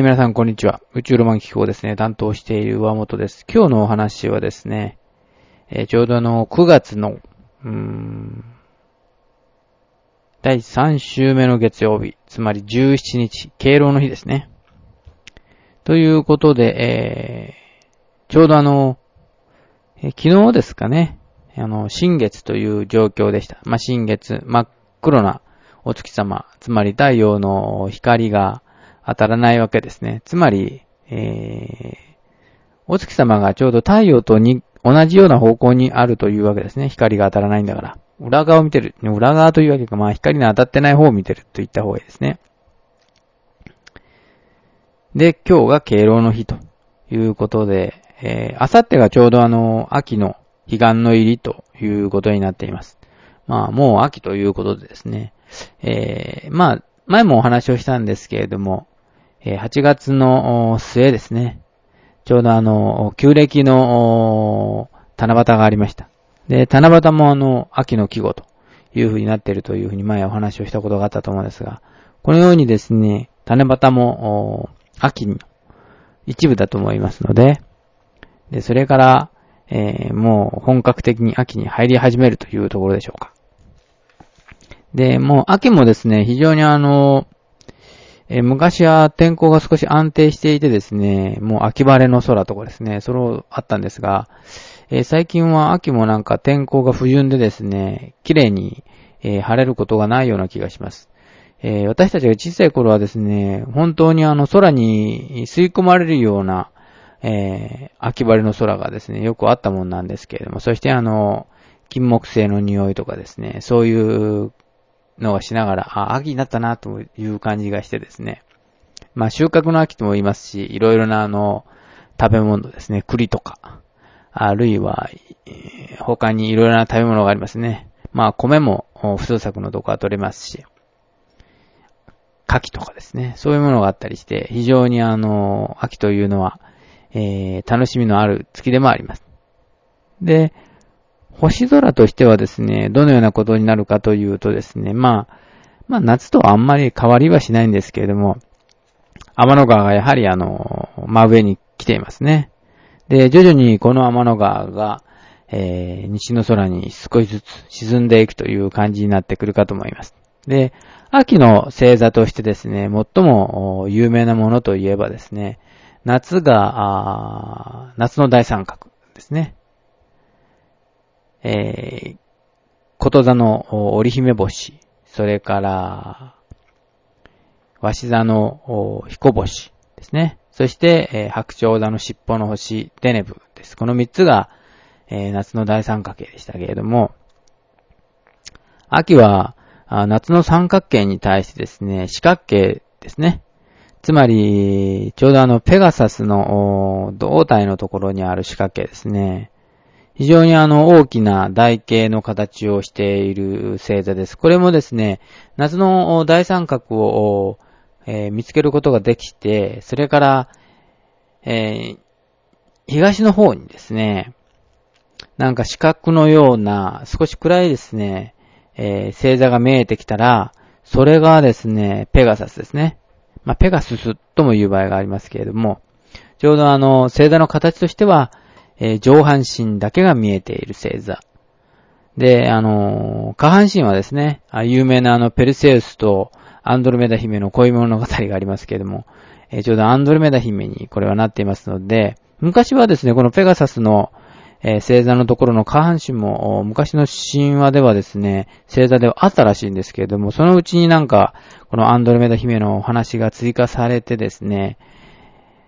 えー、皆さんこんにちは。宇宙ロマン機構ですね、担当している上本です。今日のお話はですね、えー、ちょうどあの、9月の、うーん、第3週目の月曜日、つまり17日、敬老の日ですね。ということで、えー、ちょうどあの、えー、昨日ですかね、あの、新月という状況でした。まあ、新月、真っ黒なお月様、つまり太陽の光が当たらないわけですね。つまり、えー、お月様がちょうど太陽とに同じような方向にあるというわけですね。光が当たらないんだから。裏側を見てる。裏側というわけか、まあ光の当たってない方を見てると言った方がいいですね。で、今日が敬老の日ということで、えー、あさってがちょうどあの、秋の彼岸の入りということになっています。まあ、もう秋ということでですね。えー、まあ、前もお話をしたんですけれども、8月の末ですね。ちょうどあの、旧暦の七夕がありました。で、七夕もあの、秋の季語という風になっているという風に前お話をしたことがあったと思うんですが、このようにですね、七夕も、秋の一部だと思いますので、で、それから、えー、もう本格的に秋に入り始めるというところでしょうか。で、もう秋もですね、非常にあの、え、昔は天候が少し安定していてですね、もう秋晴れの空とかですね、それをあったんですが、え、最近は秋もなんか天候が不順でですね、綺麗に、え、晴れることがないような気がします。え私たちが小さい頃はですね、本当にあの空に吸い込まれるような、え秋晴れの空がですね、よくあったもんなんですけれども、そしてあの、金木犀の匂いとかですね、そういうのをしながら、あ、秋になったなという感じがしてですね。まあ収穫の秋とも言いますし、いろいろなあの、食べ物ですね、栗とか、あるいは、他にいろいろな食べ物がありますね。まあ米も不通作のとこは取れますし、牡蠣とかですね、そういうものがあったりして、非常にあの、秋というのは、えー、楽しみのある月でもあります。で、星空としてはですね、どのようなことになるかというとですね、まあ、まあ夏とあんまり変わりはしないんですけれども、天の川がやはりあの、真上に来ていますね。で、徐々にこの天の川が、えー、西の空に少しずつ沈んでいくという感じになってくるかと思います。で、秋の星座としてですね、最も有名なものといえばですね、夏が、夏の大三角ですね。えー、こと座の織姫星、それから、わし座の彦星ですね。そして、えー、白鳥座の尻尾の星、デネブです。この三つが、えー、夏の大三角形でしたけれども、秋は、夏の三角形に対してですね、四角形ですね。つまり、ちょうどあの、ペガサスの胴体のところにある四角形ですね。非常にあの大きな台形の形をしている星座です。これもですね、夏の大三角を、えー、見つけることができて、それから、えー、東の方にですね、なんか四角のような少し暗いですね、えー、星座が見えてきたら、それがですね、ペガサスですね。まあ、ペガススとも言う場合がありますけれども、ちょうどあの、星座の形としては、えー、上半身だけが見えている星座。で、あのー、下半身はですね、有名なあの、ペルセウスとアンドロメダ姫の恋物語がありますけれども、えー、ちょうどアンドロメダ姫にこれはなっていますので、昔はですね、このペガサスの、えー、星座のところの下半身も、昔の神話ではですね、星座ではあったらしいんですけれども、そのうちになんか、このアンドロメダ姫のお話が追加されてですね、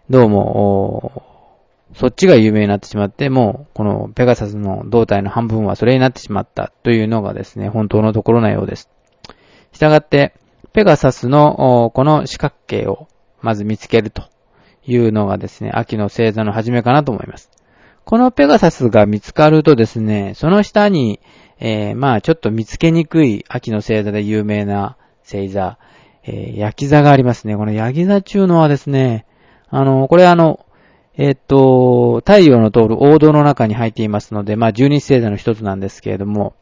どうも、そっちが有名になってしまって、もう、このペガサスの胴体の半分はそれになってしまったというのがですね、本当のところなようです。したがって、ペガサスのこの四角形をまず見つけるというのがですね、秋の星座の始めかなと思います。このペガサスが見つかるとですね、その下に、えー、まあちょっと見つけにくい秋の星座で有名な星座、えー、焼き座がありますね。この焼き座中のはですね、あの、これあの、えっと、太陽の通る王道の中に入っていますので、まあ、十二星座の一つなんですけれども、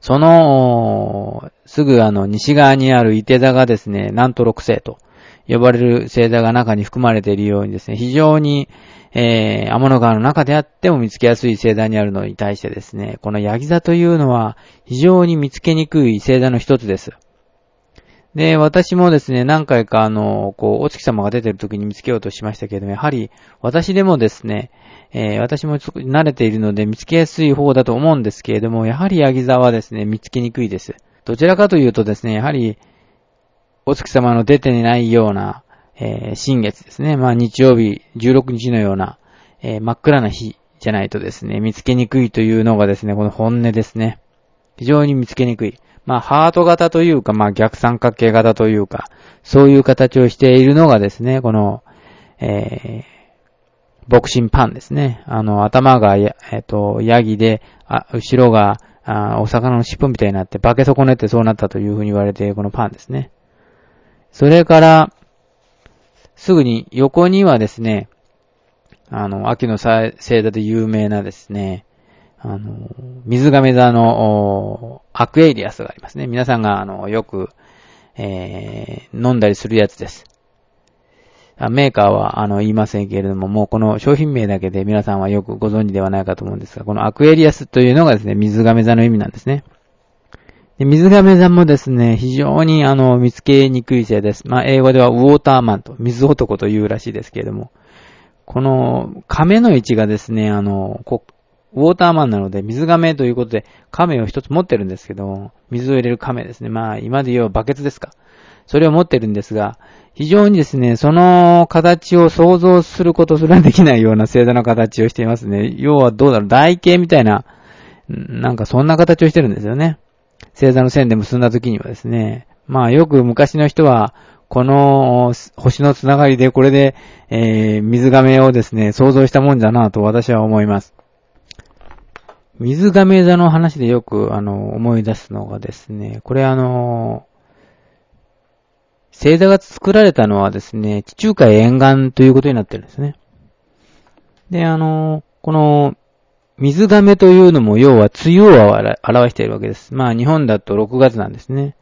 その、すぐあの、西側にある伊手座がですね、南と六星と呼ばれる星座が中に含まれているようにですね、非常に、えー、天の川の中であっても見つけやすい星座にあるのに対してですね、このヤギ座というのは非常に見つけにくい星座の一つです。で、私もですね、何回かあの、こう、お月様が出てる時に見つけようとしましたけれども、やはり、私でもですね、えー、私も慣れているので見つけやすい方だと思うんですけれども、やはりヤギ座はですね、見つけにくいです。どちらかというとですね、やはり、お月様の出てないような、えー、新月ですね。まあ日曜日、16日のような、えー、真っ暗な日じゃないとですね、見つけにくいというのがですね、この本音ですね。非常に見つけにくい。まあ、ハート型というか、まあ、逆三角形型というか、そういう形をしているのがですね、この、えー、ボクシンパンですね。あの、頭がえっ、と、ヤギで、あ、後ろが、あお魚の尻尾みたいになって、化け損ねてそうなったというふうに言われているこのパンですね。それから、すぐに横にはですね、あの、秋の星座で有名なですね、あの、水亀座のアクエリアスがありますね。皆さんが、あの、よく、えー、飲んだりするやつです。メーカーは、あの、言いませんけれども、もうこの商品名だけで皆さんはよくご存知ではないかと思うんですが、このアクエリアスというのがですね、水亀座の意味なんですね。で水亀座もですね、非常にあの、見つけにくい星です。まあ、英語ではウォーターマンと、水男というらしいですけれども、この、亀の位置がですね、あの、こウォーターマンなので、水亀ということで、亀を一つ持ってるんですけど、水を入れる亀ですね。まあ、今で言うバケツですか。それを持ってるんですが、非常にですね、その形を想像することすらできないような星座の形をしていますね。要はどうだろう、台形みたいな、なんかそんな形をしてるんですよね。星座の線で結んだ時にはですね。まあよく昔の人は、この星のつながりでこれで、えー、水亀をですね、想像したもんだなと私は思います。水亀座の話でよく、あの、思い出すのがですね、これあの、星座が作られたのはですね、地中海沿岸ということになってるんですね。で、あの、この、水亀というのも要は梅雨を表しているわけです。まあ日本だと6月なんですね。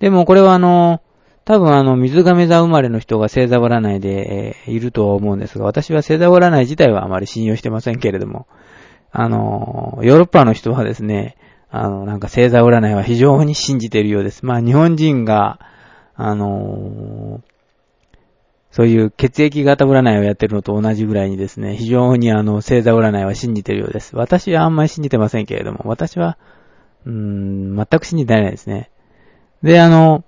でもこれはあの、多分あの、水亀座生まれの人が星座占いで、えー、いるとは思うんですが、私は星座占い自体はあまり信用してませんけれども、あの、ヨーロッパの人はですね、あの、なんか星座占いは非常に信じているようです。まあ日本人が、あのそういう血液型占いをやってるのと同じぐらいにですね、非常にあの、星座占いは信じているようです。私はあんまり信じてませんけれども、私は、うーん、全く信じてないですね。で、あの、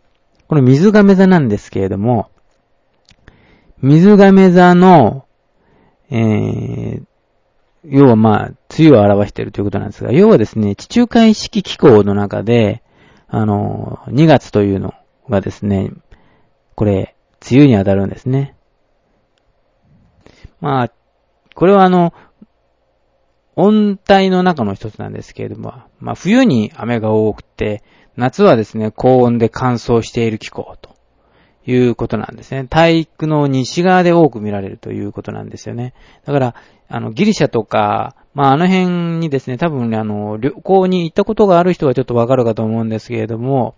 この水亀座なんですけれども、水亀座の、えー、要はまあ、梅雨を表しているということなんですが、要はですね、地中海式気候の中で、あの、2月というのがですね、これ、梅雨に当たるんですね。まあ、これはあの、温帯の中の一つなんですけれども、まあ冬に雨が多くて、夏はですね、高温で乾燥している気候ということなんですね。大陸の西側で多く見られるということなんですよね。だから、あの、ギリシャとか、まああの辺にですね、多分ね、あの、旅行に行ったことがある人はちょっとわかるかと思うんですけれども、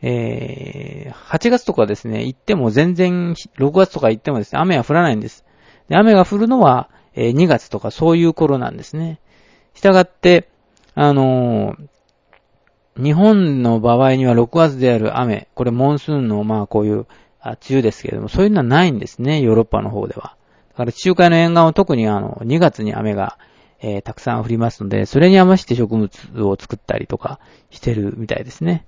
えー、8月とかですね、行っても全然、6月とか行ってもですね、雨は降らないんです。で雨が降るのは、えー、2月とかそういう頃なんですね。したがって、あのー、日本の場合には6月である雨、これモンスーンのまあこういうあ梅雨ですけれども、そういうのはないんですね、ヨーロッパの方では。だから地中海の沿岸は特にあの、2月に雨が、えー、たくさん降りますので、それに合わせて植物を作ったりとかしてるみたいですね。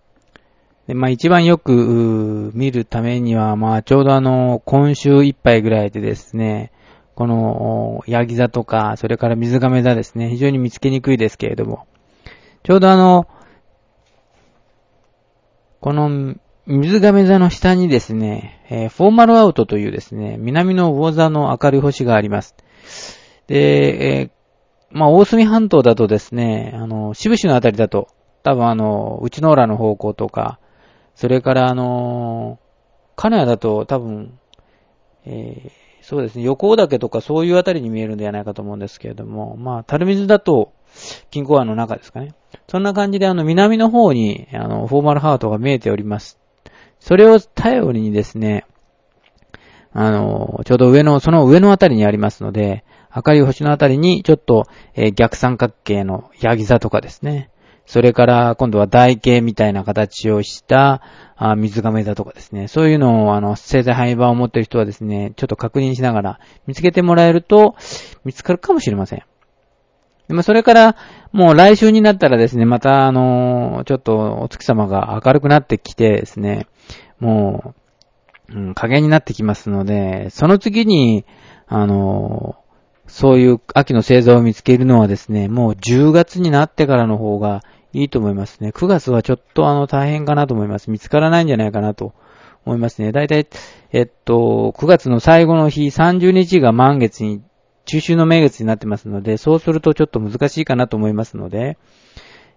で、まあ一番よく見るためには、まあちょうどあの、今週いっぱいぐらいでですね、この、ヤギ座とか、それから水亀座ですね、非常に見つけにくいですけれども、ちょうどあの、この水亀座の下にですね、えー、フォーマルアウトというですね、南の魚座の明るい星があります。で、えー、まあ、大隅半島だとですね、あの、渋市のあたりだと、多分あの、内野浦の方向とか、それからあのー、金谷だと多分、えー、そうですね、横尾岳とかそういうあたりに見えるんではないかと思うんですけれども、まあ、樽水だと、金庫湾の中ですかね。そんな感じであの、南の方に、あの、フォーマルハートが見えております。それを頼りにですね、あの、ちょうど上の、その上のあたりにありますので、赤い星のあたりにちょっと、えー、逆三角形のヤギ座とかですね。それから今度は台形みたいな形をしたあ水亀座とかですね。そういうのをあの、星座範囲版を持っている人はですね、ちょっと確認しながら見つけてもらえると見つかるかもしれません。でもそれから、もう来週になったらですね、またあのちょっとお月様が明るくなってきてですね、もう、うん、加減になってきますので、その次に、あのそういう秋の星座を見つけるのはですね、もう10月になってからの方がいいと思いますね。9月はちょっとあの大変かなと思います。見つからないんじゃないかなと思いますね。だいたい、えっと、9月の最後の日30日が満月に、中秋の名月になってますので、そうするとちょっと難しいかなと思いますので、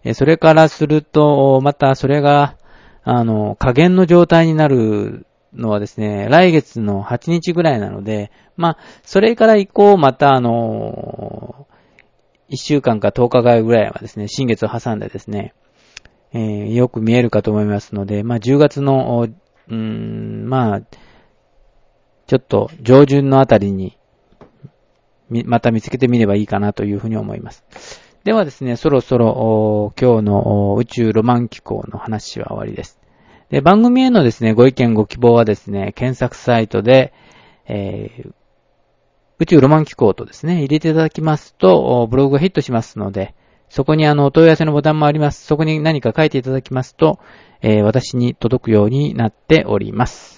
えそれからすると、またそれが、あの、加減の状態になるのはですね、来月の8日ぐらいなので、まあ、それから以降、またあの、1週間か10日ぐらいはですね、新月を挟んでですね、えー、よく見えるかと思いますので、まあ、10月の、うん、まあ、ちょっと上旬のあたりに、また見つけてみればいいかなというふうに思います。ではですね、そろそろ今日の宇宙ロマン機構の話は終わりです。で、番組へのですね、ご意見ご希望はですね、検索サイトで、えー、宇宙ロマン機構とですね、入れていただきますと、ブログがヒットしますので、そこにあの、お問い合わせのボタンもあります。そこに何か書いていただきますと、えー、私に届くようになっております。